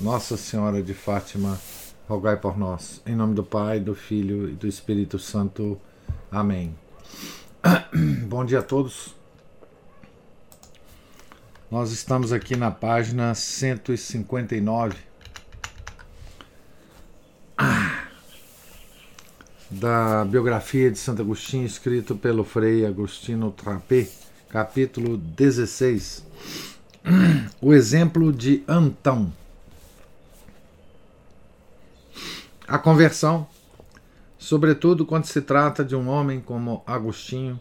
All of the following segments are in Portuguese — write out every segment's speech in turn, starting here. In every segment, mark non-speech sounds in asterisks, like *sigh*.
Nossa Senhora de Fátima, rogai por nós. Em nome do Pai, do Filho e do Espírito Santo. Amém. *clears throat* Bom dia a todos. Nós estamos aqui na página 159 *clears throat* da biografia de Santo Agostinho, escrito pelo Frei Agostino Trapé, capítulo 16. *clears throat* O exemplo de Antão. A conversão, sobretudo quando se trata de um homem como Agostinho,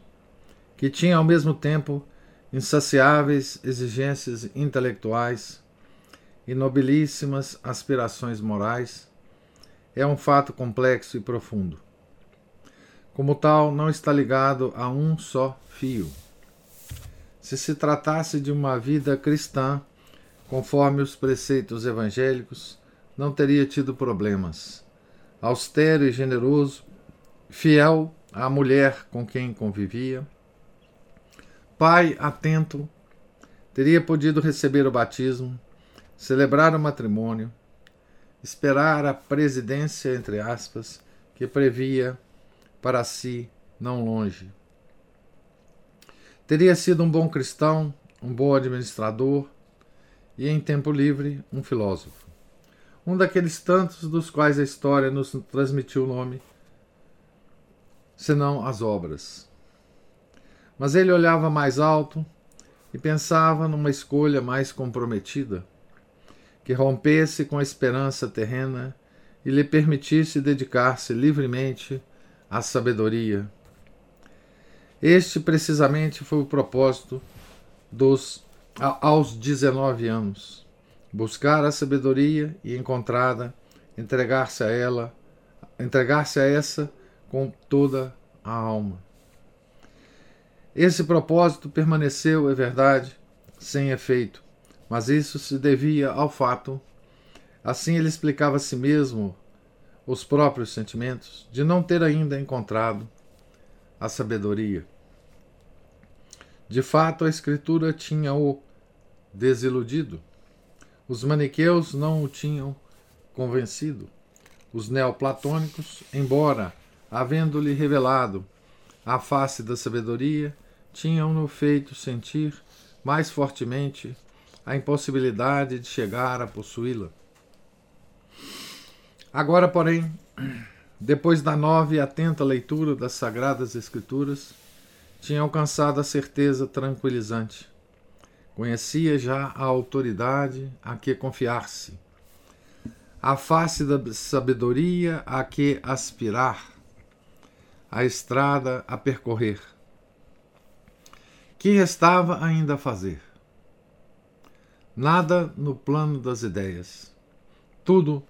que tinha ao mesmo tempo insaciáveis exigências intelectuais e nobilíssimas aspirações morais, é um fato complexo e profundo. Como tal, não está ligado a um só fio. Se se tratasse de uma vida cristã, conforme os preceitos evangélicos, não teria tido problemas austero e generoso, fiel à mulher com quem convivia, pai atento, teria podido receber o batismo, celebrar o matrimônio, esperar a presidência, entre aspas, que previa para si não longe. Teria sido um bom cristão, um bom administrador e, em tempo livre, um filósofo um daqueles tantos dos quais a história nos transmitiu o nome, senão as obras. Mas ele olhava mais alto e pensava numa escolha mais comprometida, que rompesse com a esperança terrena e lhe permitisse dedicar-se livremente à sabedoria. Este precisamente foi o propósito dos aos 19 anos buscar a sabedoria e encontrada, entregar-se a ela, entregar-se a essa com toda a alma. Esse propósito permaneceu, é verdade, sem efeito, mas isso se devia ao fato, assim ele explicava a si mesmo os próprios sentimentos, de não ter ainda encontrado a sabedoria. De fato, a Escritura tinha-o desiludido. Os maniqueus não o tinham convencido. Os neoplatônicos, embora havendo-lhe revelado a face da sabedoria, tinham-no feito sentir mais fortemente a impossibilidade de chegar a possuí-la. Agora, porém, depois da nova e atenta leitura das Sagradas Escrituras, tinha alcançado a certeza tranquilizante Conhecia já a autoridade a que confiar-se, a face da sabedoria a que aspirar, a estrada a percorrer. Que restava ainda a fazer? Nada no plano das ideias, tudo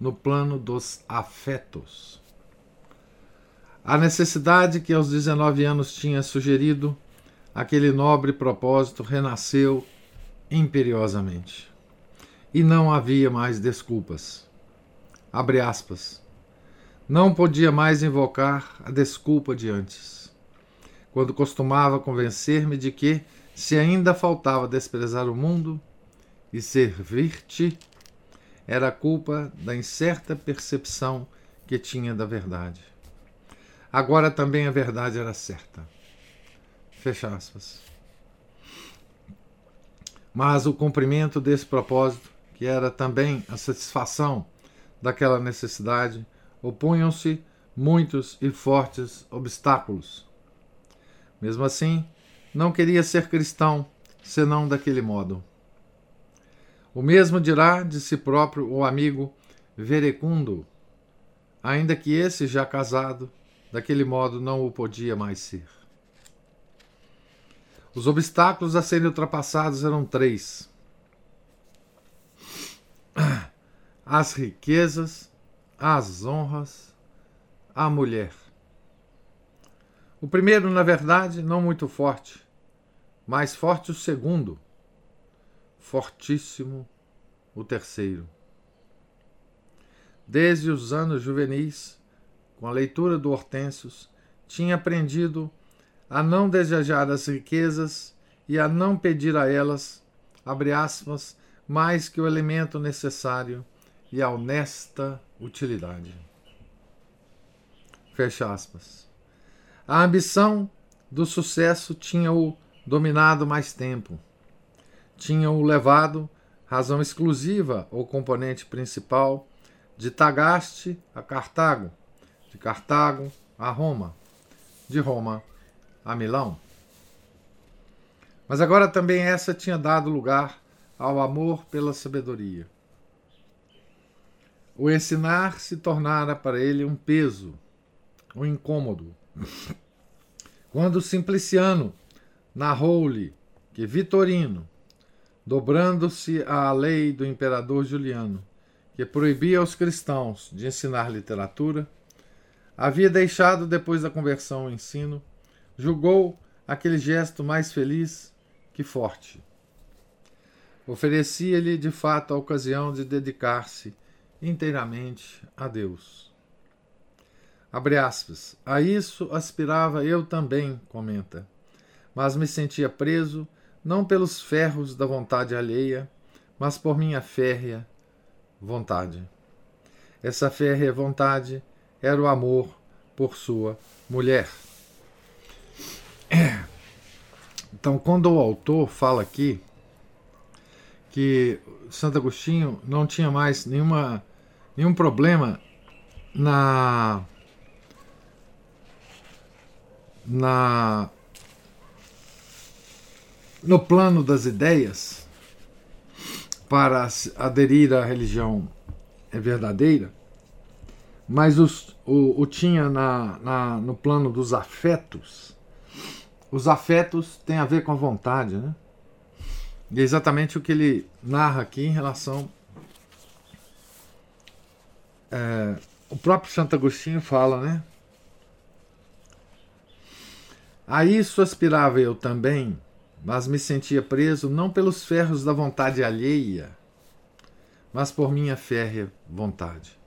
no plano dos afetos. A necessidade que aos 19 anos tinha sugerido aquele nobre propósito renasceu imperiosamente. E não havia mais desculpas. Abre aspas. Não podia mais invocar a desculpa de antes, quando costumava convencer-me de que, se ainda faltava desprezar o mundo e servir-te, era culpa da incerta percepção que tinha da verdade. Agora também a verdade era certa. Fecha aspas. Mas o cumprimento desse propósito, que era também a satisfação daquela necessidade, opunham-se muitos e fortes obstáculos. Mesmo assim, não queria ser cristão senão daquele modo. O mesmo dirá de si próprio o amigo Verecundo, ainda que esse já casado, daquele modo não o podia mais ser. Os obstáculos a serem ultrapassados eram três: as riquezas, as honras, a mulher. O primeiro, na verdade, não muito forte, mais forte o segundo, fortíssimo o terceiro. Desde os anos juvenis, com a leitura do Hortêncios, tinha aprendido a não desejar as riquezas e a não pedir a elas, abre aspas, mais que o elemento necessário e a honesta utilidade. Fecha aspas. A ambição do sucesso tinha-o dominado mais tempo. Tinha-o levado, razão exclusiva ou componente principal, de Tagaste a Cartago, de Cartago a Roma, de Roma a Milão. Mas agora também essa tinha dado lugar ao amor pela sabedoria. O ensinar se tornara para ele um peso, um incômodo. Quando Simpliciano narrou-lhe que Vitorino, dobrando-se à lei do imperador Juliano, que proibia aos cristãos de ensinar literatura, havia deixado depois da conversão o ensino, julgou aquele gesto mais feliz que forte. Oferecia-lhe de fato a ocasião de dedicar-se inteiramente a Deus. Abre aspas. A isso aspirava eu também, comenta, mas me sentia preso não pelos ferros da vontade alheia, mas por minha férrea vontade. Essa férrea vontade era o amor por sua mulher. Então, quando o autor fala aqui que Santo Agostinho não tinha mais nenhuma, nenhum problema na na no plano das ideias para aderir à religião verdadeira, mas os, o, o tinha na, na, no plano dos afetos. Os afetos têm a ver com a vontade, né? E é exatamente o que ele narra aqui em relação. É, o próprio Santo Agostinho fala, né? A isso aspirava eu também, mas me sentia preso não pelos ferros da vontade alheia, mas por minha férrea vontade.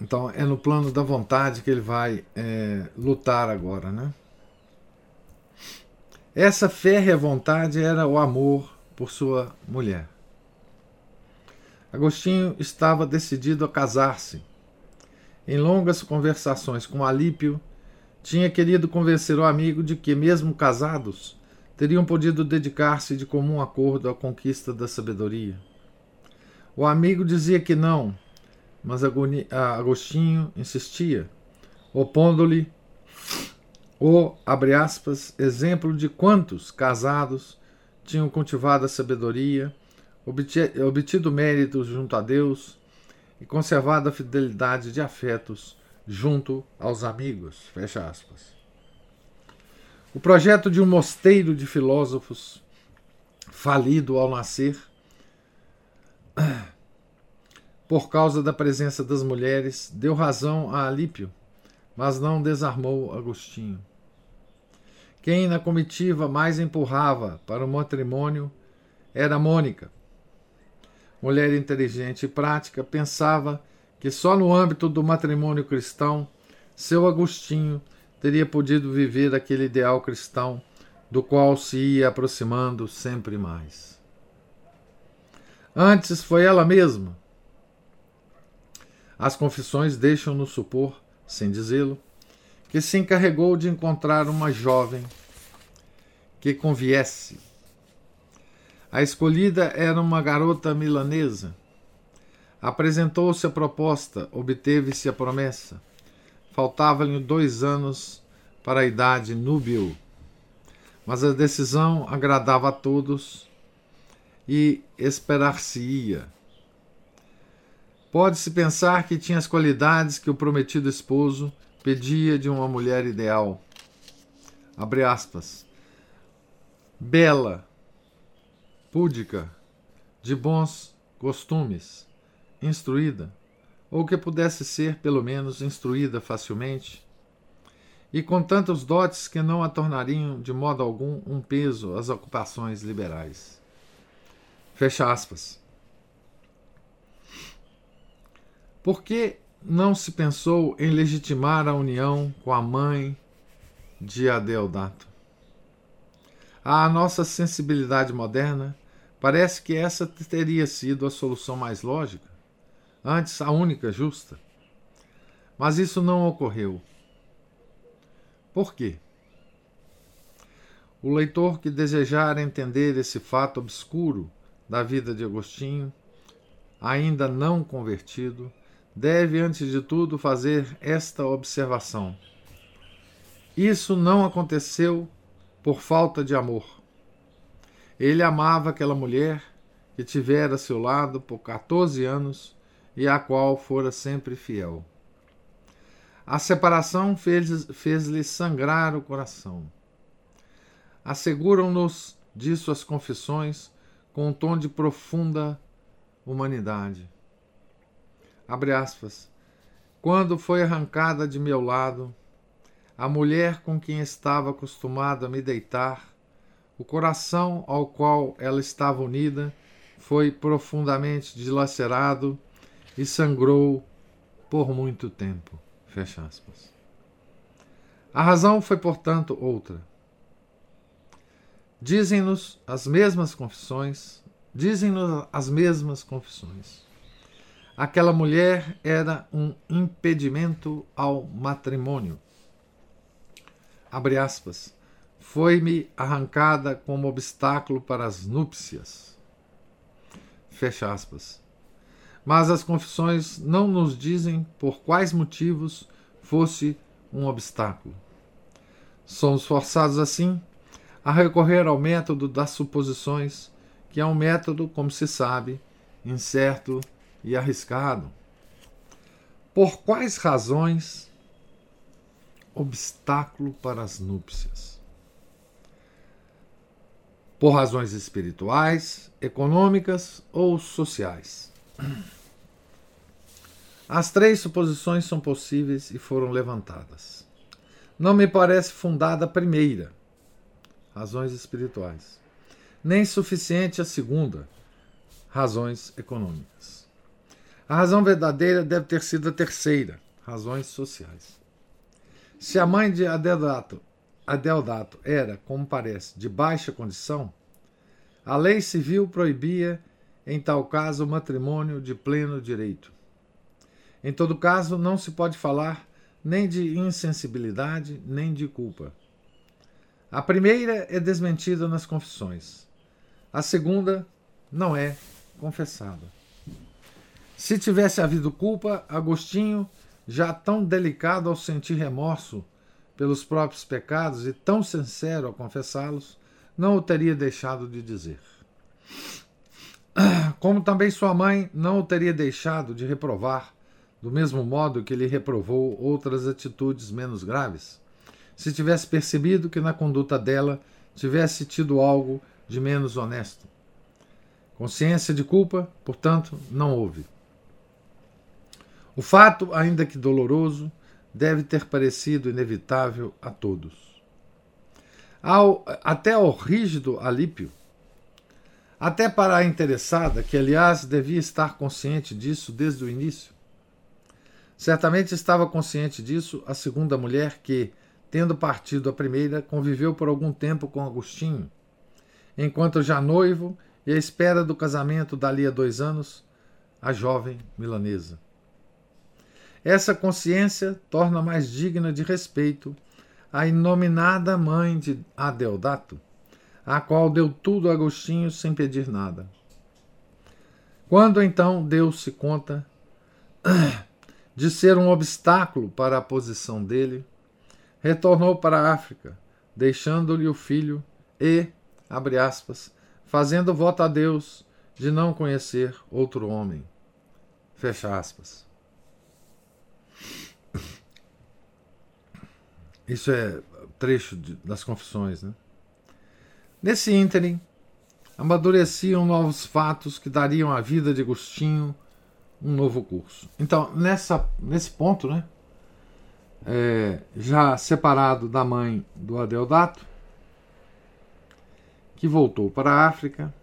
Então é no plano da vontade que ele vai é, lutar agora, né? Essa férrea vontade era o amor por sua mulher. Agostinho estava decidido a casar-se. Em longas conversações com Alípio, tinha querido convencer o amigo de que, mesmo casados, teriam podido dedicar-se de comum acordo à conquista da sabedoria. O amigo dizia que não, mas Agostinho insistia, opondo-lhe o, abre aspas, exemplo de quantos casados tinham cultivado a sabedoria, obtido méritos junto a Deus e conservado a fidelidade de afetos junto aos amigos. Fecha aspas. O projeto de um mosteiro de filósofos, falido ao nascer, por causa da presença das mulheres, deu razão a Alípio mas não desarmou Agostinho. Quem na comitiva mais empurrava para o matrimônio era Mônica. Mulher inteligente e prática, pensava que só no âmbito do matrimônio cristão seu Agostinho teria podido viver aquele ideal cristão do qual se ia aproximando sempre mais. Antes foi ela mesma. As confissões deixam-nos supor sem dizê-lo, que se encarregou de encontrar uma jovem que conviesse. A escolhida era uma garota milanesa. Apresentou-se a proposta, obteve-se a promessa. Faltavam-lhe dois anos para a idade núbil. Mas a decisão agradava a todos e esperar-se-ia. Pode-se pensar que tinha as qualidades que o prometido esposo pedia de uma mulher ideal. Abre aspas. Bela, púdica, de bons costumes, instruída, ou que pudesse ser, pelo menos, instruída facilmente, e com tantos dotes que não a tornariam de modo algum um peso às ocupações liberais. Fecha aspas. Por que não se pensou em legitimar a união com a mãe de Adeodato? À nossa sensibilidade moderna, parece que essa teria sido a solução mais lógica, antes a única justa. Mas isso não ocorreu. Por quê? O leitor que desejar entender esse fato obscuro da vida de Agostinho, ainda não convertido, deve, antes de tudo, fazer esta observação. Isso não aconteceu por falta de amor. Ele amava aquela mulher que tivera a seu lado por 14 anos e à qual fora sempre fiel. A separação fez-lhe fez sangrar o coração. Asseguram-nos disso as confissões com um tom de profunda humanidade. Abre aspas. Quando foi arrancada de meu lado, a mulher com quem estava acostumado a me deitar, o coração ao qual ela estava unida foi profundamente dilacerado e sangrou por muito tempo. Fecha aspas. A razão foi, portanto, outra. Dizem-nos as mesmas confissões, dizem-nos as mesmas confissões. Aquela mulher era um impedimento ao matrimônio. Abre aspas. Foi-me arrancada como obstáculo para as núpcias. Fecha aspas. Mas as confissões não nos dizem por quais motivos fosse um obstáculo. Somos forçados assim a recorrer ao método das suposições, que é um método, como se sabe, incerto e arriscado. Por quais razões obstáculo para as núpcias? Por razões espirituais, econômicas ou sociais. As três suposições são possíveis e foram levantadas. Não me parece fundada a primeira, razões espirituais. Nem suficiente a segunda, razões econômicas. A razão verdadeira deve ter sido a terceira, razões sociais. Se a mãe de Adeodato era, como parece, de baixa condição, a lei civil proibia, em tal caso, o matrimônio de pleno direito. Em todo caso, não se pode falar nem de insensibilidade, nem de culpa. A primeira é desmentida nas confissões. A segunda não é confessada. Se tivesse havido culpa, Agostinho, já tão delicado ao sentir remorso pelos próprios pecados e tão sincero ao confessá-los, não o teria deixado de dizer. *clears throat* Como também sua mãe não o teria deixado de reprovar, do mesmo modo que ele reprovou outras atitudes menos graves se tivesse percebido que na conduta dela tivesse tido algo de menos honesto. Consciência de culpa, portanto, não houve. O fato, ainda que doloroso, deve ter parecido inevitável a todos. Ao, até ao rígido Alípio, até para a interessada, que aliás devia estar consciente disso desde o início. Certamente estava consciente disso a segunda mulher que, Tendo partido a primeira, conviveu por algum tempo com Agostinho, enquanto já noivo e à espera do casamento dali a dois anos, a jovem milanesa. Essa consciência torna mais digna de respeito a inominada mãe de Adeodato, a qual deu tudo a Agostinho sem pedir nada. Quando então deu-se conta *clears throat* de ser um obstáculo para a posição dele, retornou para a África, deixando-lhe o filho e, abre aspas, fazendo voto a Deus de não conhecer outro homem. Fecha aspas. Isso é trecho de, das confissões. Né? Nesse ínterim, amadureciam novos fatos que dariam à vida de Agostinho um novo curso. Então, nessa, nesse ponto, né, é, já separado da mãe do Adeodato, que voltou para a África,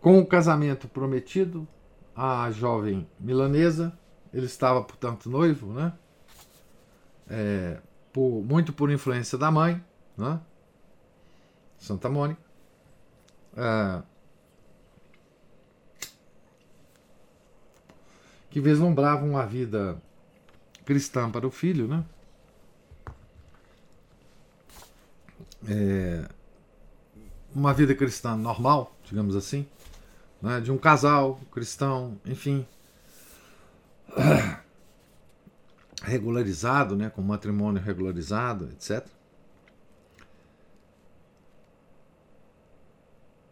com o casamento prometido à jovem milanesa, ele estava, portanto, noivo, né? É, por, muito por influência da mãe, né? Santa Mônica. É, que vislumbravam uma vida cristã para o filho, né? É, uma vida cristã normal, digamos assim, né? de um casal cristão, enfim, regularizado, né? com matrimônio regularizado, etc.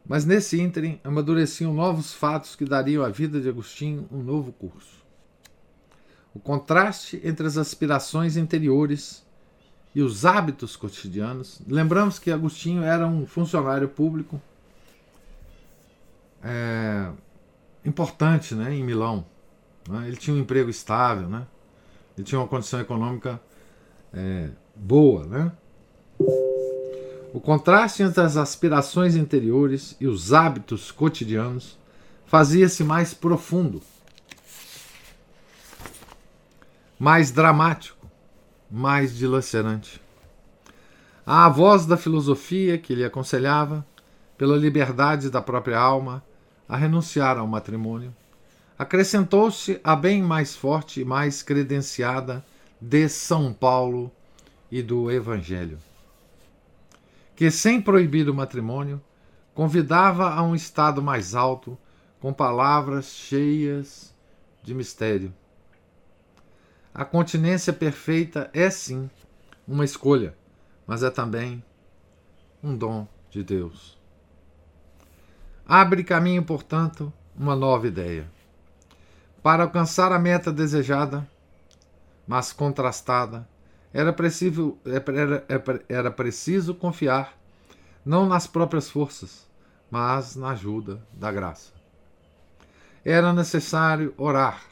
Mas nesse ínterim amadureciam novos fatos que dariam à vida de Agostinho um novo curso. O contraste entre as aspirações interiores e os hábitos cotidianos. Lembramos que Agostinho era um funcionário público é, importante né, em Milão. Né? Ele tinha um emprego estável, né? Ele tinha uma condição econômica é, boa. Né? O contraste entre as aspirações interiores e os hábitos cotidianos fazia-se mais profundo, mais dramático, mais dilacerante. A voz da filosofia que lhe aconselhava, pela liberdade da própria alma, a renunciar ao matrimônio, acrescentou-se a bem mais forte e mais credenciada de São Paulo e do Evangelho que, sem proibir o matrimônio, convidava a um estado mais alto, com palavras cheias de mistério. A continência perfeita é sim uma escolha, mas é também um dom de Deus. Abre caminho, portanto, uma nova ideia. Para alcançar a meta desejada, mas contrastada, era preciso, era, era preciso confiar não nas próprias forças, mas na ajuda da graça. Era necessário orar.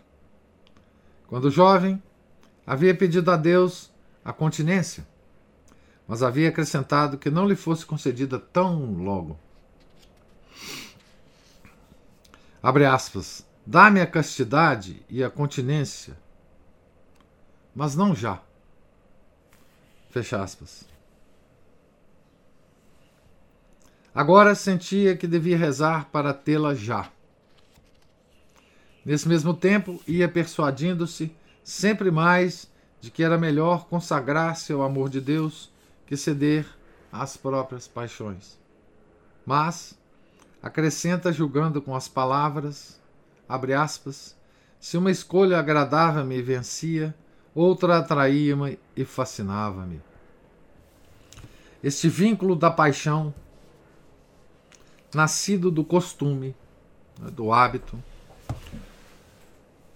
Quando jovem, havia pedido a Deus a continência, mas havia acrescentado que não lhe fosse concedida tão logo. Abre aspas. Dá-me a castidade e a continência, mas não já Fecha aspas. Agora sentia que devia rezar para tê-la já. Nesse mesmo tempo, ia persuadindo-se sempre mais de que era melhor consagrar-se ao amor de Deus que ceder às próprias paixões. Mas, acrescenta julgando com as palavras, abre aspas, se uma escolha agradável-me vencia, outra atraía-me e fascinava-me. Este vínculo da paixão, nascido do costume, né, do hábito,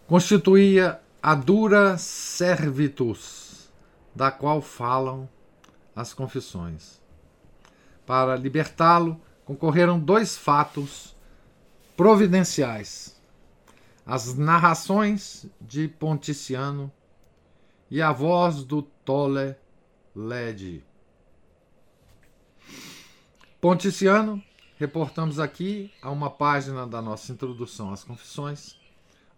constituía a dura servitus, da qual falam as confissões. Para libertá-lo, concorreram dois fatos providenciais: as narrações de Ponticiano e a voz do Tole Led. Ponticiano, reportamos aqui a uma página da nossa introdução às confissões.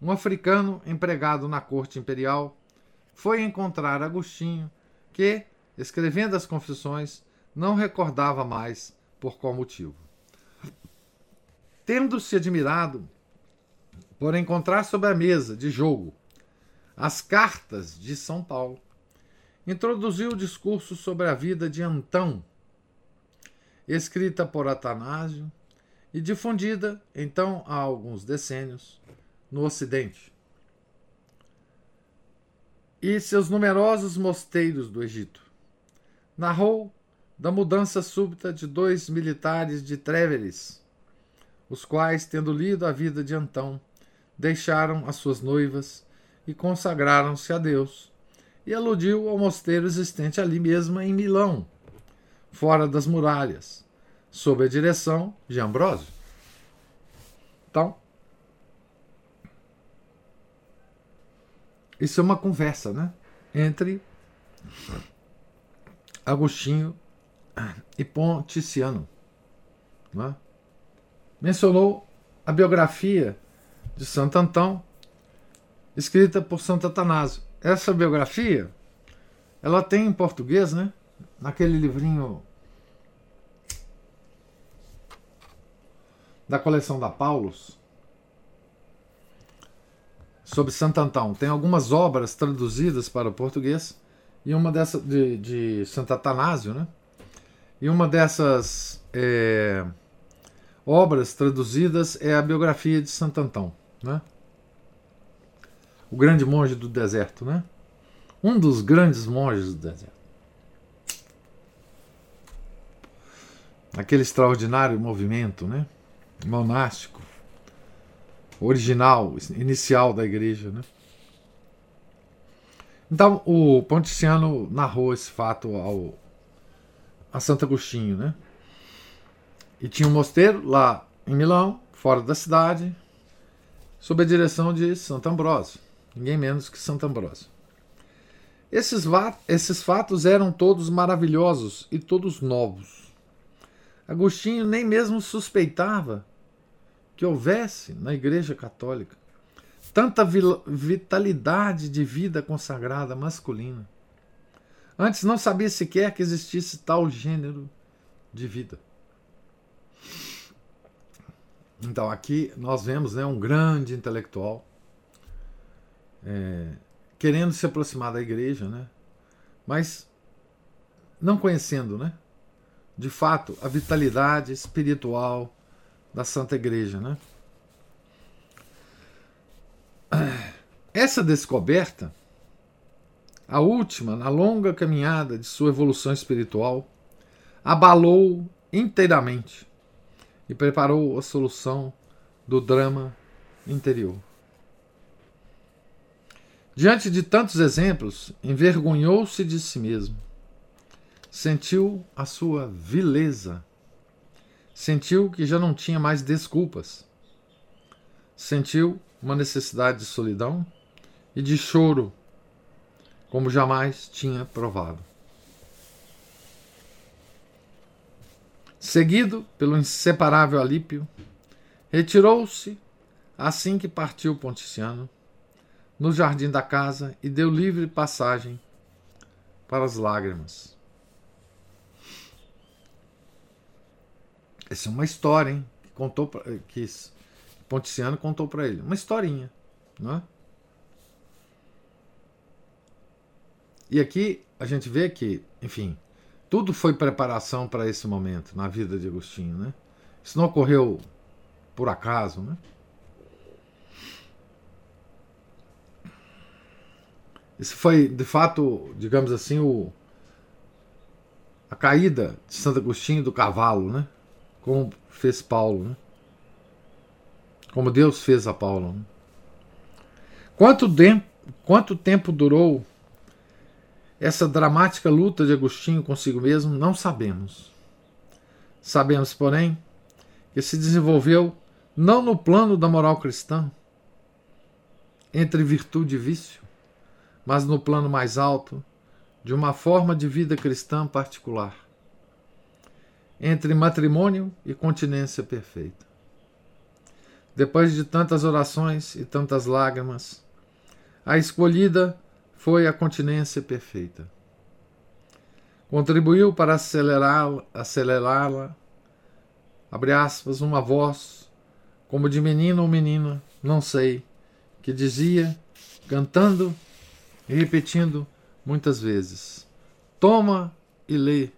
Um africano empregado na corte imperial foi encontrar Agostinho, que, escrevendo as confissões, não recordava mais por qual motivo. Tendo-se admirado por encontrar sobre a mesa de jogo as Cartas de São Paulo, introduziu o discurso sobre a vida de Antão, escrita por Atanásio e difundida, então, há alguns decênios, no Ocidente. E seus numerosos mosteiros do Egito. Narrou da mudança súbita de dois militares de Tréveres, os quais, tendo lido a vida de Antão, deixaram as suas noivas e consagraram-se a Deus, e aludiu ao mosteiro existente ali mesmo em Milão, fora das muralhas, sob a direção de Ambrósio. Então, isso é uma conversa, né? Entre Agostinho e Ponticiano. Né? Mencionou a biografia de Santo Antão, escrita por Santo Atanásio. Essa biografia, ela tem em português, né? Naquele livrinho da coleção da Paulus, sobre Santo Antão. Tem algumas obras traduzidas para o português e uma dessa de, de Santo Atanásio, né? E uma dessas é, obras traduzidas é a biografia de Santo Antão, né? O grande monge do deserto, né? Um dos grandes monges do deserto. Aquele extraordinário movimento, né? Monástico, original, inicial da igreja, né? Então, o Ponticiano narrou esse fato ao, a Santo Agostinho, né? E tinha um mosteiro lá em Milão, fora da cidade, sob a direção de Santo Ambrósio, ninguém menos que Santo Ambrósio. Esses, esses fatos eram todos maravilhosos e todos novos. Agostinho nem mesmo suspeitava que houvesse na Igreja Católica tanta vitalidade de vida consagrada masculina. Antes não sabia sequer que existisse tal gênero de vida. Então aqui nós vemos né, um grande intelectual é, querendo se aproximar da igreja, né, mas não conhecendo, né, de fato, a vitalidade espiritual da Santa Igreja, né? Essa descoberta, a última na longa caminhada de sua evolução espiritual, abalou inteiramente e preparou a solução do drama interior. Diante de tantos exemplos, envergonhou-se de si mesmo. Sentiu a sua vileza. Sentiu que já não tinha mais desculpas. Sentiu uma necessidade de solidão e de choro, como jamais tinha provado. Seguido pelo inseparável Alípio, retirou-se assim que partiu Ponticiano no jardim da casa e deu livre passagem para as lágrimas. Essa é uma história, hein? Que contou que Ponticiano contou para ele, uma historinha, não é? E aqui a gente vê que, enfim, tudo foi preparação para esse momento na vida de Agostinho, né? Isso não ocorreu por acaso, né? Isso foi, de fato, digamos assim, o, a caída de Santo Agostinho do cavalo, né? Como fez Paulo, né? Como Deus fez a Paulo. Né? Quanto, de, quanto tempo durou essa dramática luta de Agostinho consigo mesmo, não sabemos. Sabemos, porém, que se desenvolveu não no plano da moral cristã, entre virtude e vício, mas no plano mais alto de uma forma de vida cristã particular, entre matrimônio e continência perfeita. Depois de tantas orações e tantas lágrimas, a escolhida foi a continência perfeita. Contribuiu para acelerá-la, acelerá-la, abre aspas, uma voz, como de menino ou menina, não sei, que dizia, cantando e repetindo muitas vezes: Toma e lê,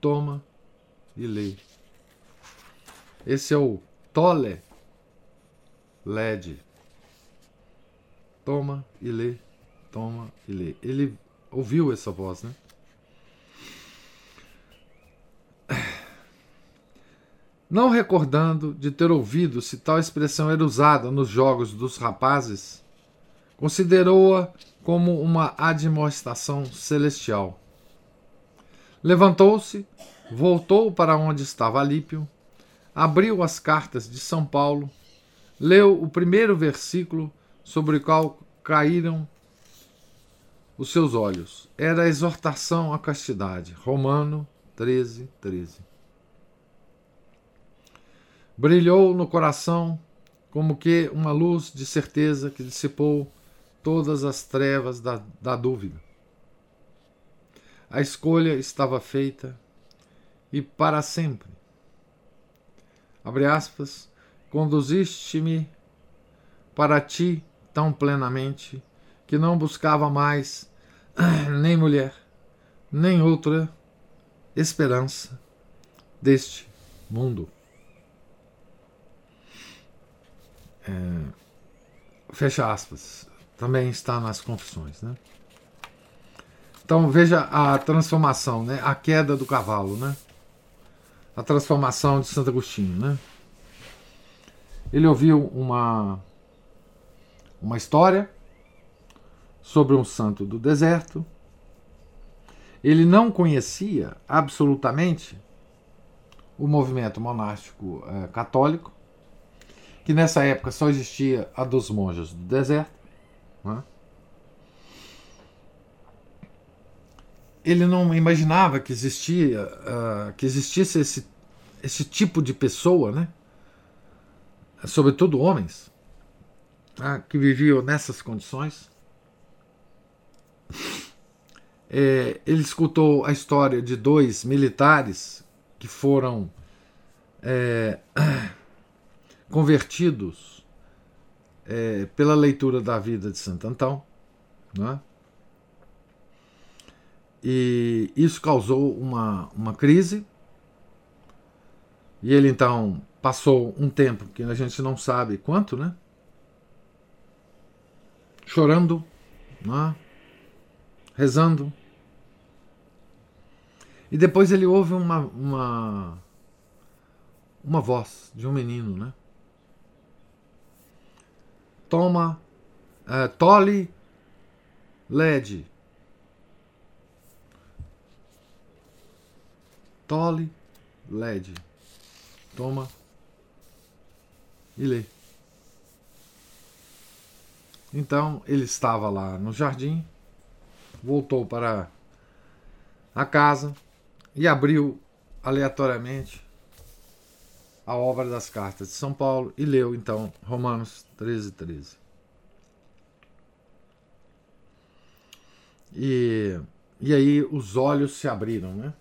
toma e lê. Esse é o Tole LED. Toma e lê toma e lê. Ele ouviu essa voz, né? Não recordando de ter ouvido se tal expressão era usada nos jogos dos rapazes, considerou-a como uma admoestação celestial. Levantou-se, voltou para onde estava Alípio, abriu as cartas de São Paulo, leu o primeiro versículo sobre o qual caíram os seus olhos. Era a exortação à castidade. Romano 13, 13. Brilhou no coração como que uma luz de certeza que dissipou todas as trevas da, da dúvida. A escolha estava feita e para sempre. Abre aspas, conduziste-me para ti tão plenamente que não buscava mais nem mulher, nem outra esperança deste mundo. É, fecha aspas. Também está nas confissões, né? Então veja a transformação, né? A queda do cavalo, né? A transformação de Santo Agostinho, né? Ele ouviu uma uma história sobre um santo do deserto. Ele não conhecia absolutamente o movimento monástico é, católico, que nessa época só existia a dos monges do deserto. Né? Ele não imaginava que existia, uh, que existisse esse, esse tipo de pessoa, né? sobretudo homens, uh, que viviam nessas condições. É, ele escutou a história de dois militares que foram é, *clears throat* convertidos é, pela leitura da vida de Santo Antão. Né? E isso causou uma, uma crise. E ele então passou um tempo que a gente não sabe quanto, né? Chorando, né? rezando. E depois ele ouve uma, uma, uma voz de um menino, né? toma uh, tole LED. Tole LED. Toma e lê. Então ele estava lá no jardim, voltou para a casa e abriu aleatoriamente a obra das cartas de São Paulo e leu então Romanos 13, 13. E, e aí os olhos se abriram, né?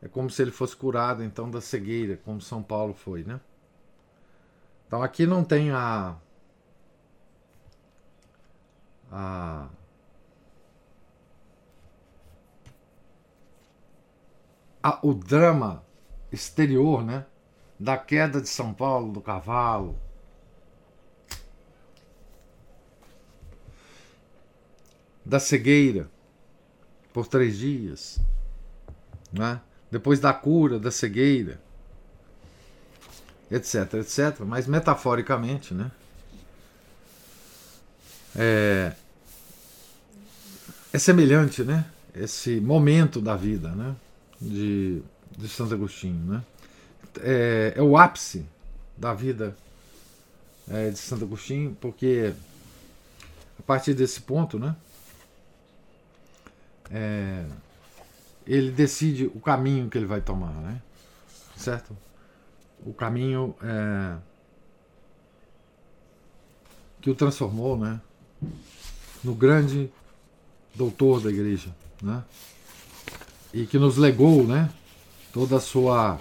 É como se ele fosse curado então da cegueira, como São Paulo foi, né? Então aqui não tem a, a a, o drama exterior, né? Da queda de São Paulo, do cavalo. Da cegueira por três dias, né? depois da cura da cegueira, etc, etc. Mas metaforicamente, né? É, é semelhante, né? Esse momento da vida, né? De de Santo Agostinho, né? É, é o ápice da vida é, de Santo Agostinho, porque a partir desse ponto, né? É, ele decide o caminho que ele vai tomar, né? Certo? O caminho é, que o transformou, né? No grande doutor da igreja, né? E que nos legou, né? toda a sua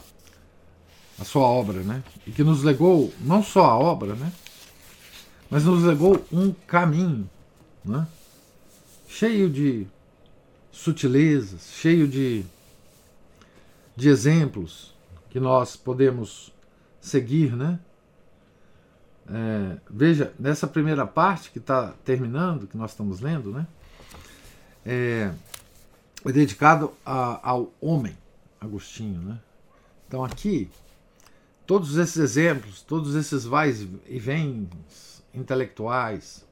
a sua obra, né? E que nos legou não só a obra, né? Mas nos legou um caminho, né? Cheio de sutilezas, cheio de de exemplos que nós podemos seguir, né? É, veja, nessa primeira parte que está terminando, que nós estamos lendo, né? É, é dedicado a, ao homem, Agostinho, né? Então aqui, todos esses exemplos, todos esses vais e vens intelectuais,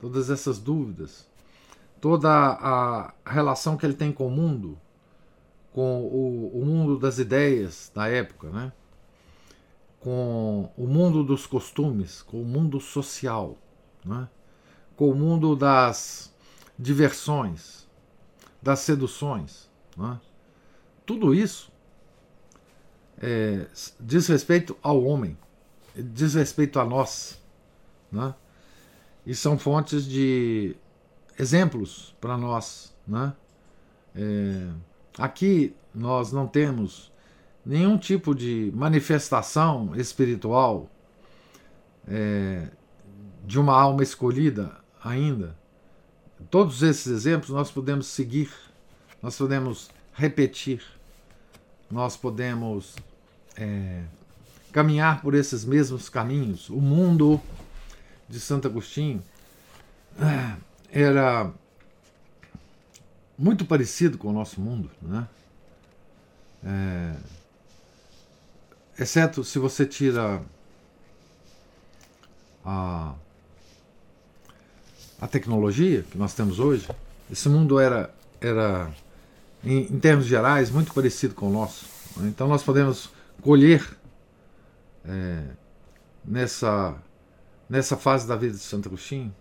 todas essas dúvidas, toda a relação que ele tem com o mundo, com o, o mundo das ideias da época, né? com o mundo dos costumes, com o mundo social, né? com o mundo das diversões, das seduções. Né? Tudo isso é, diz respeito ao homem, diz respeito a nós. Né? E são fontes de exemplos para nós. Né? É, aqui nós não temos nenhum tipo de manifestação espiritual é, de uma alma escolhida ainda. Todos esses exemplos nós podemos seguir, nós podemos repetir, nós podemos é, caminhar por esses mesmos caminhos. O mundo de Santo Agostinho é, era muito parecido com o nosso mundo, né? É, exceto se você tira a, a tecnologia que nós temos hoje, esse mundo era, era em, em termos gerais, muito parecido com o nosso. Então nós podemos colher é, nessa, nessa fase da vida de Santo Agostinho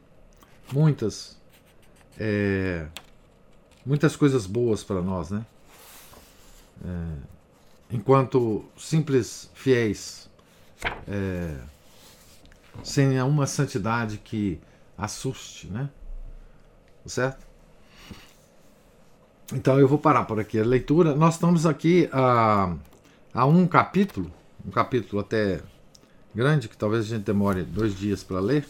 muitas é, muitas coisas boas para nós, né? É, enquanto simples fiéis, é, sem nenhuma santidade que assuste, né? Certo? Então eu vou parar por aqui a leitura. Nós estamos aqui a, a um capítulo, um capítulo até grande, que talvez a gente demore dois dias para ler.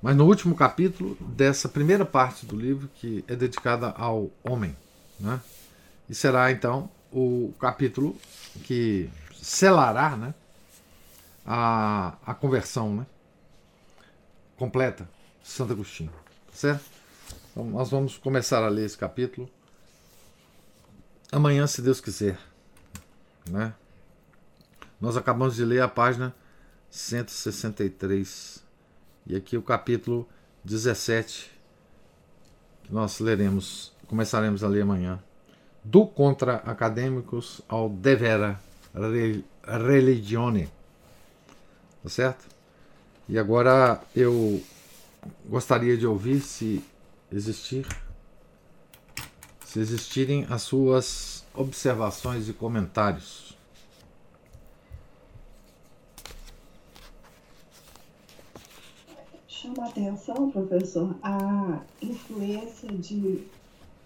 Mas no último capítulo dessa primeira parte do livro, que é dedicada ao homem. Né? E será então o capítulo que selará né, a, a conversão né, completa de Santo Agostinho. Tá certo? Então nós vamos começar a ler esse capítulo amanhã, se Deus quiser. Né? Nós acabamos de ler a página 163 e aqui o capítulo 17 que nós leremos, começaremos a ler amanhã do contra acadêmicos ao devera religione. Tá certo? E agora eu gostaria de ouvir se existir se existirem as suas observações e comentários. Chama atenção, professor, a influência de,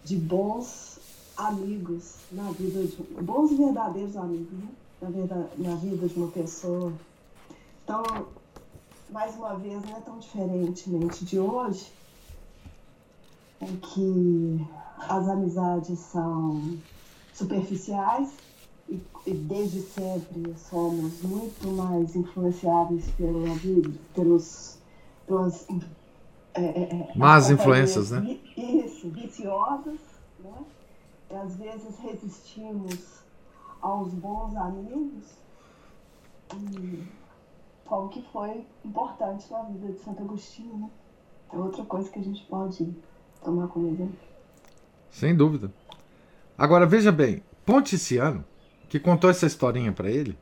de bons amigos na vida de bons verdadeiros amigos, né? na, vida, na vida de uma pessoa. Então, mais uma vez, não é tão diferentemente de hoje, em que as amizades são superficiais e, e desde sempre somos muito mais influenciáveis pela vida, pelos, pelas é, é, é más influências, né? Isso, viciosas, né? às vezes resistimos aos bons amigos e como que foi importante na vida de Santo Agostinho, né? É outra coisa que a gente pode tomar como exemplo. Sem dúvida. Agora veja bem, Ponticiano, que contou essa historinha para ele,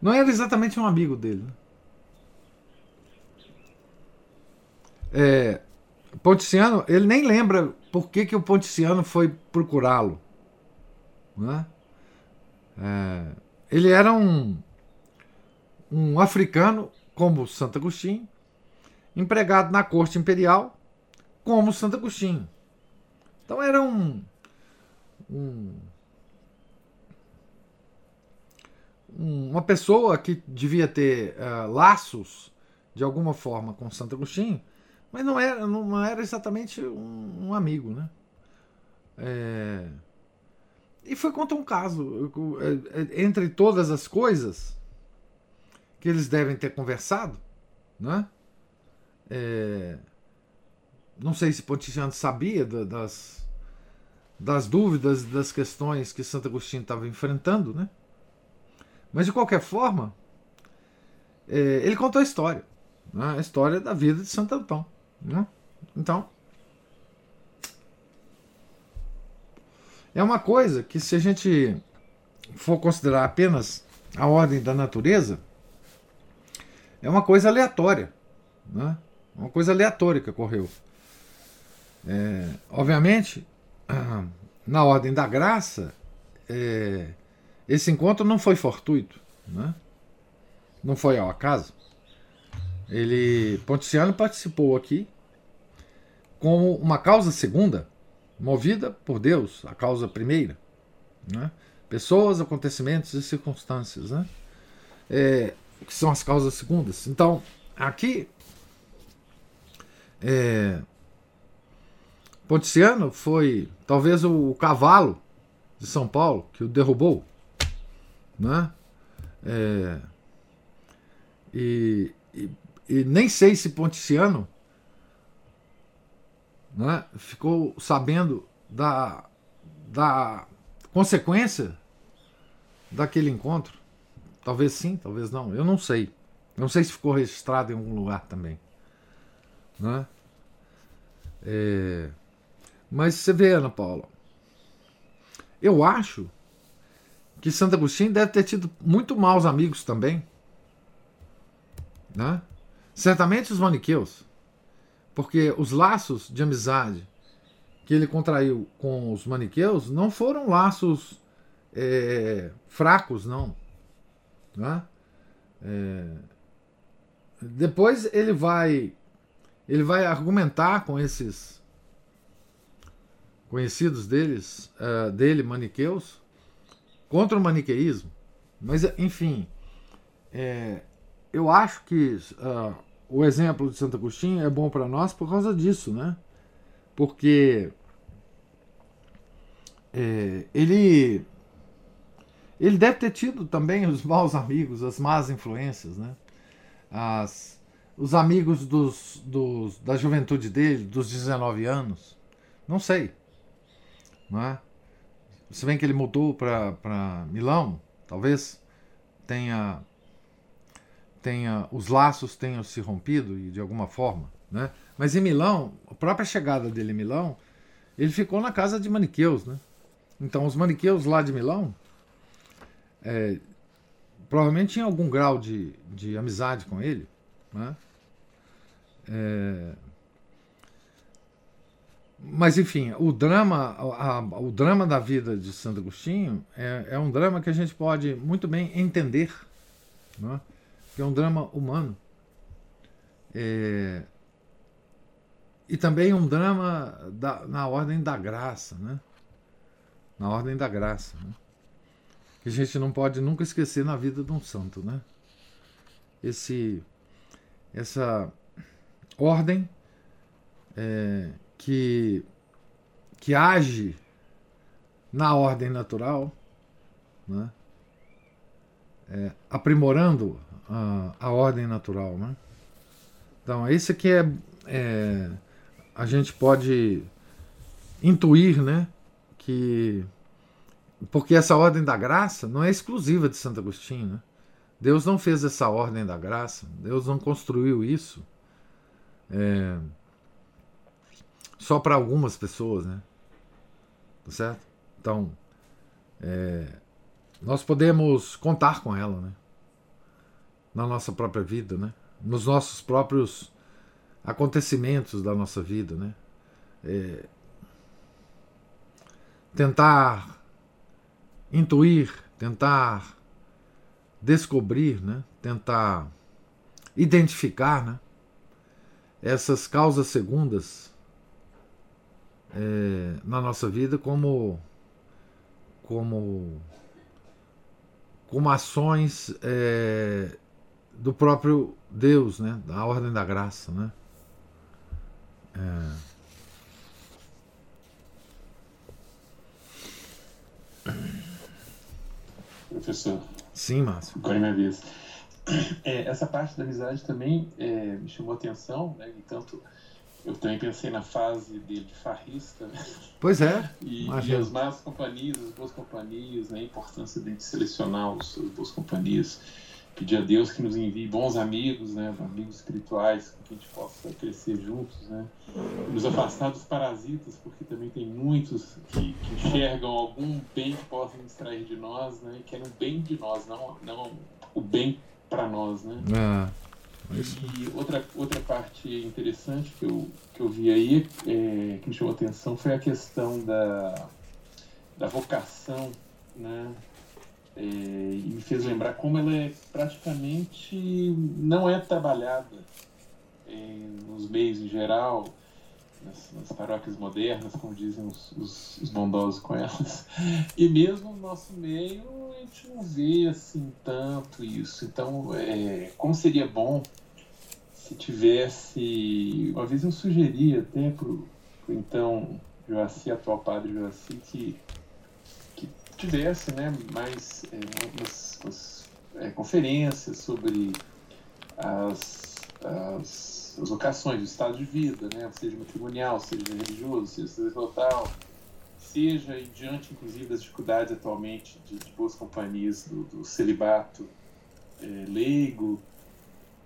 não era exatamente um amigo dele. Né? É, Ponticiano, ele nem lembra por que, que o Ponticiano foi procurá-lo. Né? É, ele era um, um africano, como Santo Agostinho, empregado na corte imperial, como Santo Agostinho. Então era um, um uma pessoa que devia ter uh, laços de alguma forma com Santo Agostinho, mas não era, não era exatamente um, um amigo, né? É... E foi contra um caso. É, é, entre todas as coisas que eles devem ter conversado, né? É... Não sei se Ponticiano sabia das, das dúvidas, das questões que Santo Agostinho estava enfrentando, né? Mas de qualquer forma, é, ele contou a história, né? a história da vida de Santo Antão. Né? Então. é uma coisa que, se a gente for considerar apenas a ordem da natureza, é uma coisa aleatória. Né? Uma coisa aleatória que ocorreu. É, obviamente, *clears throat* na ordem da graça, é, esse encontro não foi fortuito, né? não foi ao acaso. Ele, Ponticiano participou aqui como uma causa segunda, movida por Deus, a causa primeira. Né? Pessoas, acontecimentos e circunstâncias, né? É, que são as causas segundas. Então, aqui, é, Ponticiano foi talvez o, o, cavalo de São Paulo que o derrubou, né? É, e, e, e, nem sei se Ponticiano né, ficou sabendo da, da consequência daquele encontro. Talvez sim, talvez não. Eu não sei. Não sei se ficou registrado em algum lugar também. Né? É... Mas você vê, Ana Paula, eu acho que Santo Agostinho deve ter tido muito maus amigos também. Né? Certamente os maniqueus. Porque os laços de amizade que ele contraiu com os maniqueus não foram laços é, fracos, não. Né? É, depois ele vai ele vai argumentar com esses conhecidos deles uh, dele maniqueus contra o maniqueísmo mas enfim é, eu acho que uh, o exemplo de Santo Agostinho é bom para nós por causa disso, né? Porque é, ele ele deve ter tido também os maus amigos, as más influências, né? As, os amigos dos, dos, da juventude dele, dos 19 anos, não sei. Não é? Se bem que ele mudou para Milão, talvez tenha tenha os laços tenham se rompido de alguma forma, né? Mas em Milão, a própria chegada dele em Milão, ele ficou na casa de maniqueus, né? Então os maniqueus lá de Milão é, provavelmente tinham algum grau de, de amizade com ele, né? É, mas enfim, o drama, a, o drama da vida de Santo Agostinho é, é, um drama que a gente pode muito bem entender, né? que é um drama humano. É, e também um drama da, na ordem da graça, né? Na ordem da graça, né? Que a gente não pode nunca esquecer na vida de um santo, né? Esse, essa ordem é, que, que age na ordem natural, né? É, aprimorando a, a ordem natural. Né? Então, esse aqui é, é. A gente pode intuir né, que. Porque essa ordem da graça não é exclusiva de Santo Agostinho. Né? Deus não fez essa ordem da graça, Deus não construiu isso é, só para algumas pessoas, né? Tá certo? Então, é, nós podemos contar com ela, né? na nossa própria vida, né? nos nossos próprios acontecimentos da nossa vida. Né? É... Tentar intuir, tentar descobrir, né? tentar identificar né? essas causas segundas é, na nossa vida como como como ações é, do próprio Deus, né? Da ordem da graça, né? É... Professor. Sim, Márcio. Agora minha vez. É, essa parte da amizade também é, me chamou atenção, né? Entanto, eu também pensei na fase dele de farrista, né? Pois é. E, e, as más companhias, as boas companhias, né? a importância de selecionar os, as boas companhias. Pedir a Deus que nos envie bons amigos, né, amigos espirituais, com que a gente possa crescer juntos, né, nos afastar dos parasitas, porque também tem muitos que, que enxergam algum bem que possam extrair de nós, né, e querem o bem de nós, não, não o bem para nós, né. Ah, e outra, outra parte interessante que eu, que eu vi aí, é, que me chamou a atenção, foi a questão da, da vocação, né, é, fez lembrar como ela é praticamente não é trabalhada é, nos meios em geral, nas, nas, paróquias modernas, como dizem os, os, os, bondosos com elas, e mesmo no nosso meio a gente não vê assim tanto isso. Então, é, como seria bom se tivesse, uma vez eu sugeri até para o então Joaci, atual padre Joaci, que tivesse né, mais é, umas, umas é, conferências sobre as, as, as vocações do estado de vida, né, seja matrimonial, seja religioso, seja sacerdotal, seja e diante inclusive das dificuldades atualmente de, de boas companhias do, do celibato é, leigo,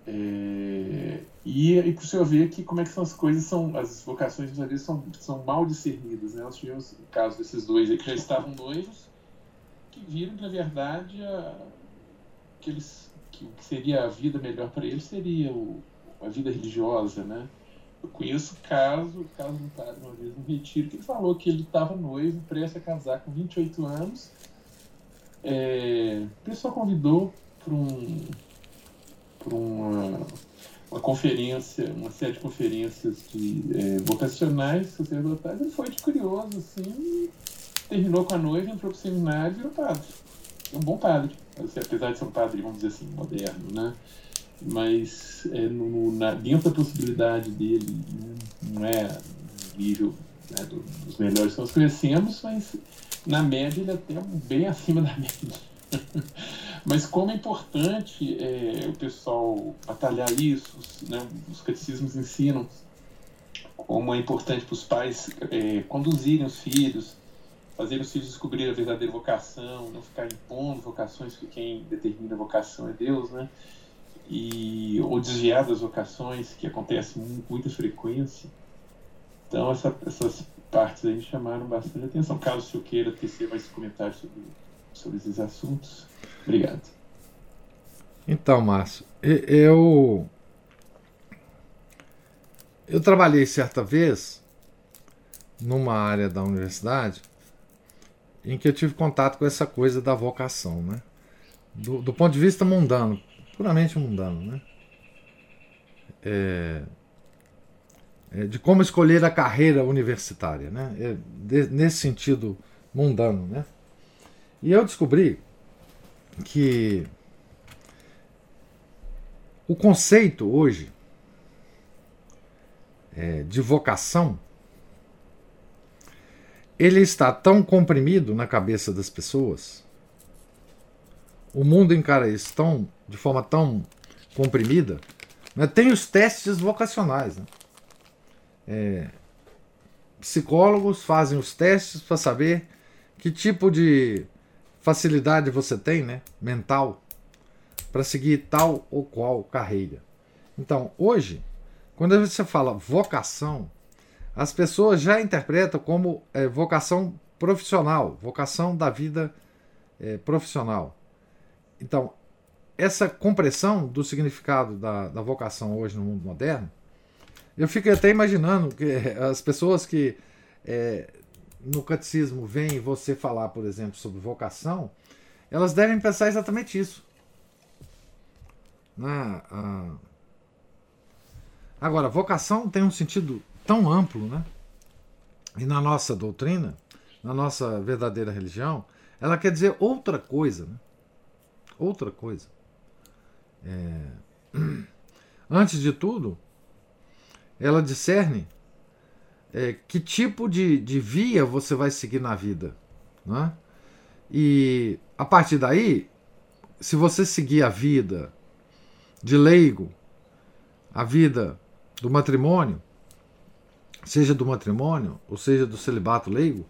é, e, e o senhor ver que como é que são as coisas, são, as vocações muitas vezes são, são mal discernidas. Né? Nós tivemos o caso desses dois aí que já estavam noivos, que viram que, na verdade, a, que, eles, que o que seria a vida melhor para eles seria o, a vida religiosa, né? Eu conheço o caso, o caso do padre uma vez no retiro, que ele falou que ele estava noivo, prestes a casar com 28 anos. É, pessoal convidou para um, uma, uma conferência, uma série de conferências de, é, vocacionais, sacerdotais, ele foi de curioso, assim, terminou com a noiva, entrou pro seminário e virou padre. É um bom padre. Assim, apesar de ser um padre, vamos dizer assim, moderno, né? Mas é, no, na, dentro da possibilidade dele, né? não é nível né, dos melhores que nós conhecemos, mas na média ele é até bem acima da *laughs* média. mas como é importante é, o pessoal batalhar isso, né, os catecismos ensinam como é importante para os pais é, conduzirem os filhos fazer os filhos descobrir a verdadeira vocação, não ficar impondo vocações, que quem determina a vocação é Deus, né? E, ou desviar das vocações, que acontece com muita frequência. Então, essa, essas partes aí me chamaram bastante atenção. Caso o senhor queira tecer mais comentários sobre, sobre esses assuntos. Obrigado. Então, Márcio, eu. Eu trabalhei certa vez numa área da universidade em que eu tive contato com essa coisa da vocação, né? Do, do ponto de vista mundano, puramente mundano, né? É, é, de como escolher a carreira universitária, né? É, de, nesse sentido mundano, né? E eu descobri que o conceito hoje é, de vocação ele está tão comprimido na cabeça das pessoas, o mundo encara isso tão, de forma tão comprimida. Né? Tem os testes vocacionais. Né? É, psicólogos fazem os testes para saber que tipo de facilidade você tem, né, mental, para seguir tal ou qual carreira. Então, hoje, quando você fala vocação, as pessoas já interpretam como é, vocação profissional, vocação da vida é, profissional. Então, essa compressão do significado da, da vocação hoje no mundo moderno, eu fico até imaginando que as pessoas que é, no catecismo veem você falar, por exemplo, sobre vocação, elas devem pensar exatamente isso. Né? Ah, agora, vocação tem um sentido tão amplo, né? E na nossa doutrina, na nossa verdadeira religião, ela quer dizer outra coisa, né? Outra coisa. É... *clears throat* Antes de tudo, ela discerne é, que tipo de, de via você vai seguir na vida. Né? E a partir daí, se você seguir a vida de leigo, a vida do matrimônio, seja do matrimônio, ou seja do celibato leigo,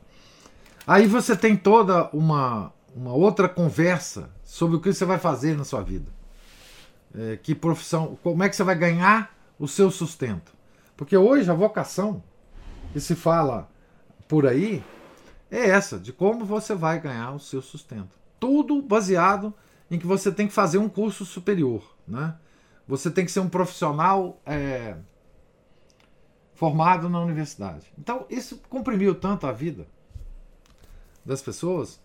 aí você tem toda uma, uma outra conversa sobre o que você vai fazer na sua vida. É, que profissão, como é que você vai ganhar o seu sustento? Porque hoje a vocação que se fala por aí é essa, de como você vai ganhar o seu sustento. Tudo baseado em que você tem que fazer um curso superior, né? Você tem que ser um profissional é, formado na universidade. Então, isso comprimiu tanto a vida das pessoas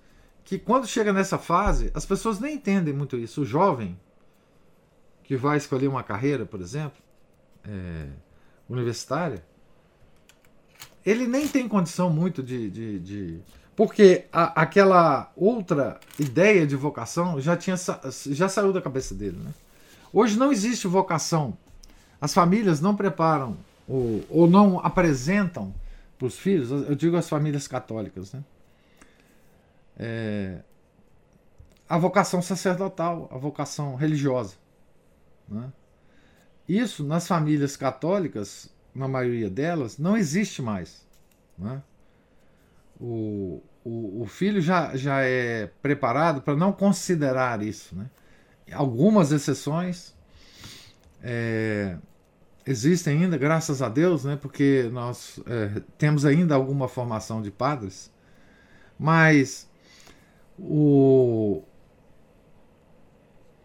que quando chega nessa fase, as pessoas nem entendem muito isso. O jovem que vai escolher uma carreira, por exemplo, é, universitária, ele nem tem condição muito de. de, de porque a, aquela outra ideia de vocação já, tinha, já saiu da cabeça dele. Né? Hoje não existe vocação. As famílias não preparam ou, ou não apresentam para os filhos, eu digo as famílias católicas, né? É, a vocação sacerdotal, a vocação religiosa. Né? Isso nas famílias católicas, na maioria delas, não existe mais. Né? O, o, o, filho já, já é preparado para não considerar isso. Né? Algumas exceções é, existem ainda, graças a Deus, né? porque nós é, temos ainda alguma formação de padres, mas o,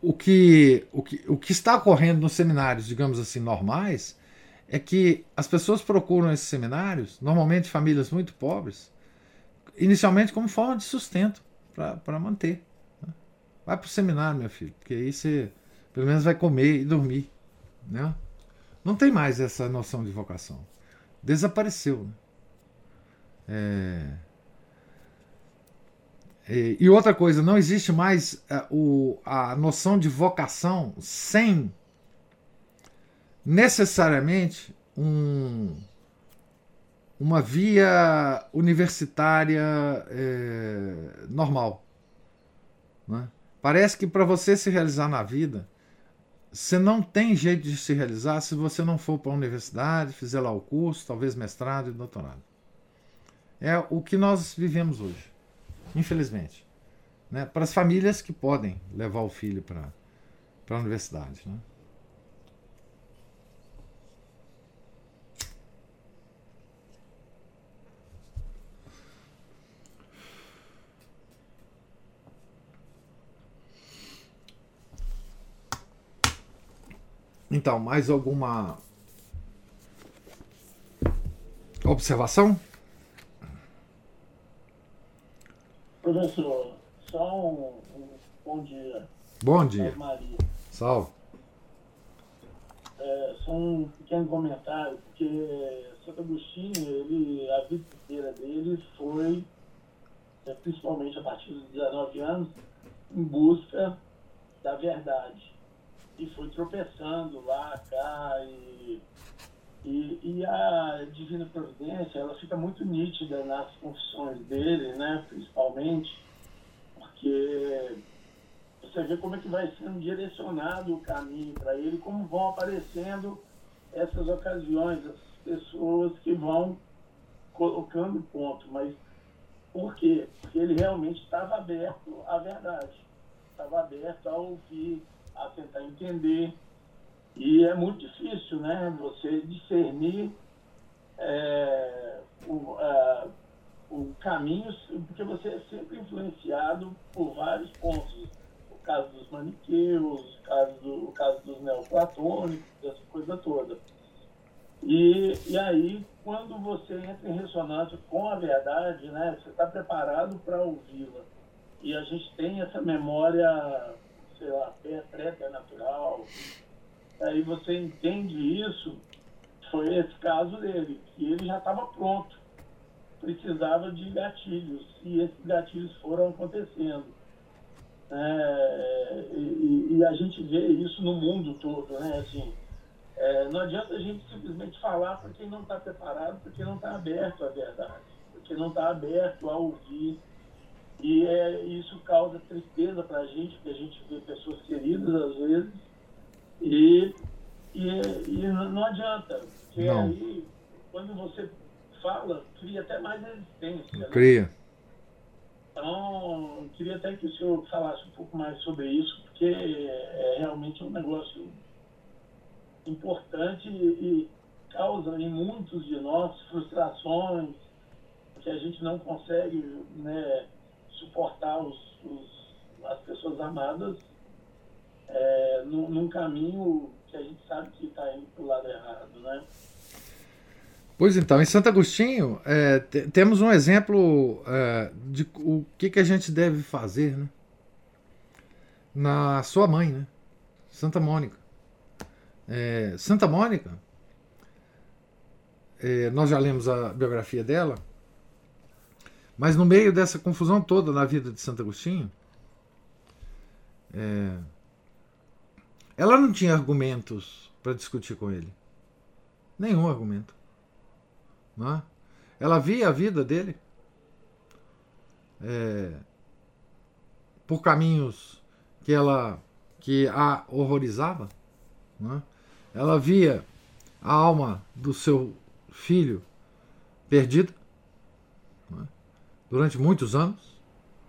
o que, o, que, o que está ocorrendo nos seminários, digamos assim, normais, é que as pessoas procuram esses seminários, normalmente famílias muito pobres, inicialmente como forma de sustento para manter. Né? Vai para o seminário, meu filho, porque aí você pelo menos vai comer e dormir. Né? Não tem mais essa noção de vocação. Desapareceu. Né? É e, outra coisa, não existe mais a, é, o, a noção de vocação sem necessariamente um, uma via universitária é, normal. Né? Parece que para você se realizar na vida, você não tem jeito de se realizar se você não for para a universidade, fizer lá o curso, talvez mestrado e doutorado. É o que nós vivemos hoje infelizmente. Né? Para as famílias que podem levar o filho para a universidade. Né? Então, mais alguma observação? Professor, só um, um bom dia. Bom dia. Maria. Salve. É, só um pequeno comentário, porque Santo Agostinho, ele, a vida inteira dele foi, é, principalmente a partir dos 19 anos, em busca da verdade. E foi tropeçando lá, cá, e e, e, a Divina Providência, ela fica muito nítida nas funções dele, né, principalmente, porque você vê como é que vai sendo direcionado o caminho para ele, como vão aparecendo essas ocasiões, essas pessoas que vão colocando ponto. Mas por quê? Porque ele realmente estava aberto à verdade, estava aberto a ouvir, a tentar entender e é muito difícil, né? Você discernir é, o, o caminho, porque você é sempre influenciado por vários pontos. O caso dos maniqueus, o caso, do, o caso dos neoplatônicos, essa coisa toda. E, e aí, quando você entra em ressonância com a verdade, né, você está preparado para ouvi-la. E a gente tem essa memória, sei lá, pré-natural, aí você entende isso, foi esse caso dele, que ele já estava pronto, precisava de gatilhos, e esses gatilhos foram acontecendo. É, e, e, a gente vê isso no mundo todo, né? Assim, é, não adianta a gente simplesmente falar para quem não está preparado, porque não está aberto à verdade, porque não está aberto a ouvir. E é, isso causa tristeza para a gente, porque a gente vê pessoas queridas, às vezes, e, e, e não adianta, porque não. aí, quando você fala, cria até mais resistência. Né? Cria. Então, queria até que o senhor falasse um pouco mais sobre isso, porque é realmente realmente é um negócio importante e, e causa em muitos de nós frustrações, que a gente não consegue né, suportar os, os, as pessoas amadas é, num, num, caminho que a gente sabe que está indo para o lado errado, né? Pois então, em Santo Agostinho, é, temos um exemplo é, de o que, que a gente deve fazer né? na sua mãe, né? Santa Mônica. É, Santa Mônica, é, nós já lemos a biografia dela, mas no meio dessa confusão toda na vida de Santo Agostinho, é, ela não tinha argumentos para discutir com ele. Nenhum argumento. Não é? Ela via a vida dele é, por caminhos que ela que a horrorizava. É? Ela via a alma do seu filho perdida? Durante muitos anos.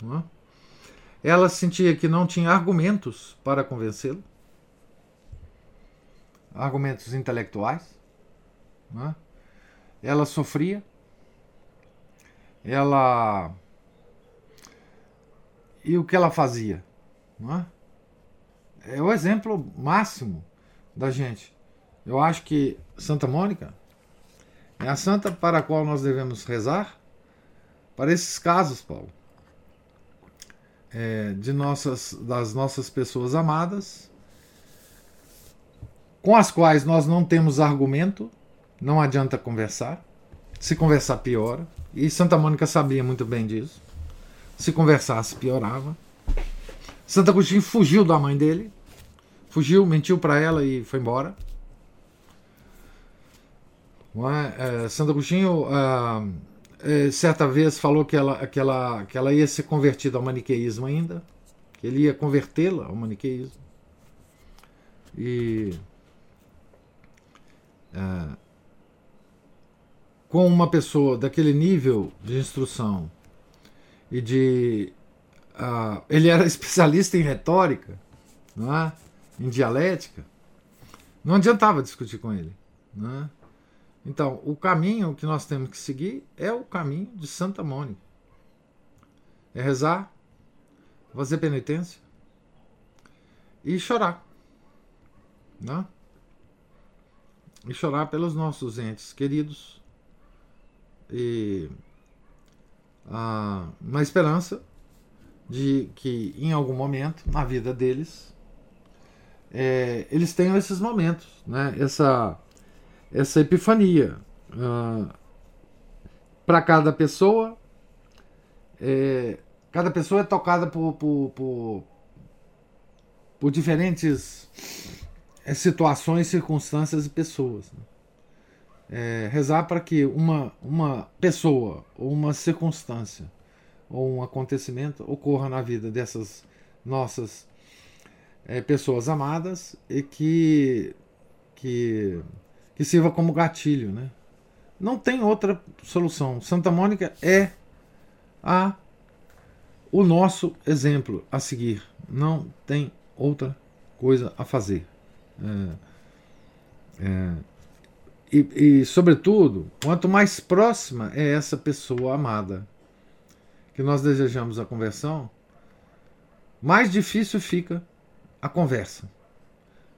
É? Ela sentia que não tinha argumentos para convencê-lo argumentos intelectuais. É? Ela sofria. Ela. E o que ela fazia? É? é o exemplo máximo da gente. Eu acho que Santa Mônica é a santa para a qual nós devemos rezar para esses casos, Paulo. É, de nossas, das nossas pessoas amadas, com as quais nós não temos argumento, não adianta conversar. Se conversar, piora. E Santa Mônica sabia muito bem disso. Se conversasse, piorava. Santo Agostinho fugiu da mãe dele, fugiu, mentiu para ela e foi embora. É? É, Santo Agostinho é, certa vez falou que ela, que, ela, que ela ia ser convertida ao maniqueísmo ainda, que ele ia convertê-la ao maniqueísmo. E é, com uma pessoa daquele nível de instrução e de. Uh, ele era *laughs* especialista em retórica, não é? em dialética, não adiantava discutir com ele. Não é? Então, o caminho que nós temos que seguir é o caminho de Santa Mônica. É rezar, fazer penitência e chorar. Não é? e chorar pelos nossos entes queridos e na esperança de que em algum momento na vida deles é, eles tenham esses momentos, né? essa, essa epifania. Ah, Para cada pessoa, é, cada pessoa é tocada por, por, por, por diferentes é, situações, circunstâncias e pessoas. Né? É, rezar para que uma, uma pessoa, ou uma circunstância, ou um acontecimento ocorra na vida dessas nossas é, pessoas amadas e que, que, que sirva como gatilho. Né? Não tem outra solução. Santa Mônica é a o nosso exemplo a seguir. Não tem outra coisa a fazer. É, é, e, e, sobretudo, quanto mais próxima é essa pessoa amada que nós desejamos a conversão, mais difícil fica a conversa.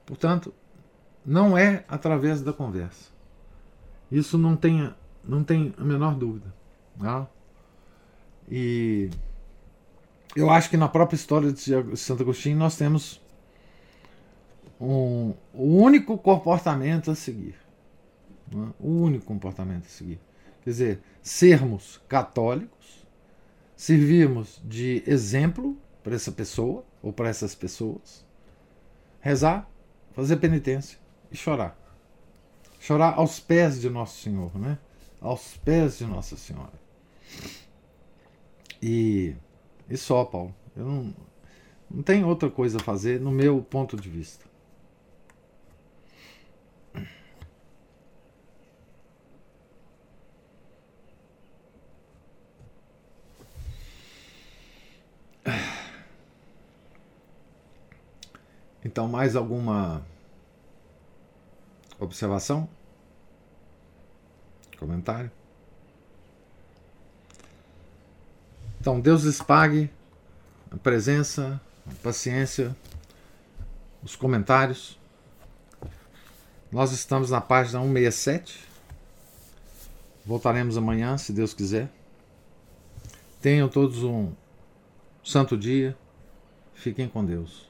Portanto, não é através da conversa. Isso não tem, não tem a menor dúvida. Tá? E eu acho que na própria história de Santo Agostinho nós temos um, o único comportamento a seguir. É? O único comportamento a seguir. Quer dizer, sermos católicos, servirmos de exemplo para essa pessoa ou para essas pessoas, rezar, fazer penitência e chorar. Chorar aos pés de Nosso Senhor, né? Aos pés de Nossa Senhora. E, e só, Paulo. Eu não, não tem outra coisa a fazer no meu ponto de vista. Então, mais alguma observação? Comentário? Então, Deus lhes pague a presença, a paciência, os comentários. Nós estamos na página 167. Voltaremos amanhã, se Deus quiser. Tenham todos um santo dia. Fiquem com Deus.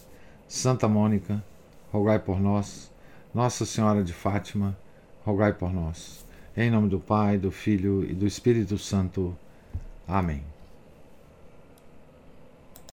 Santa Mônica, rogai por nós. Nossa Senhora de Fátima, rogai por nós. Em nome do Pai, do Filho e do Espírito Santo. Amém.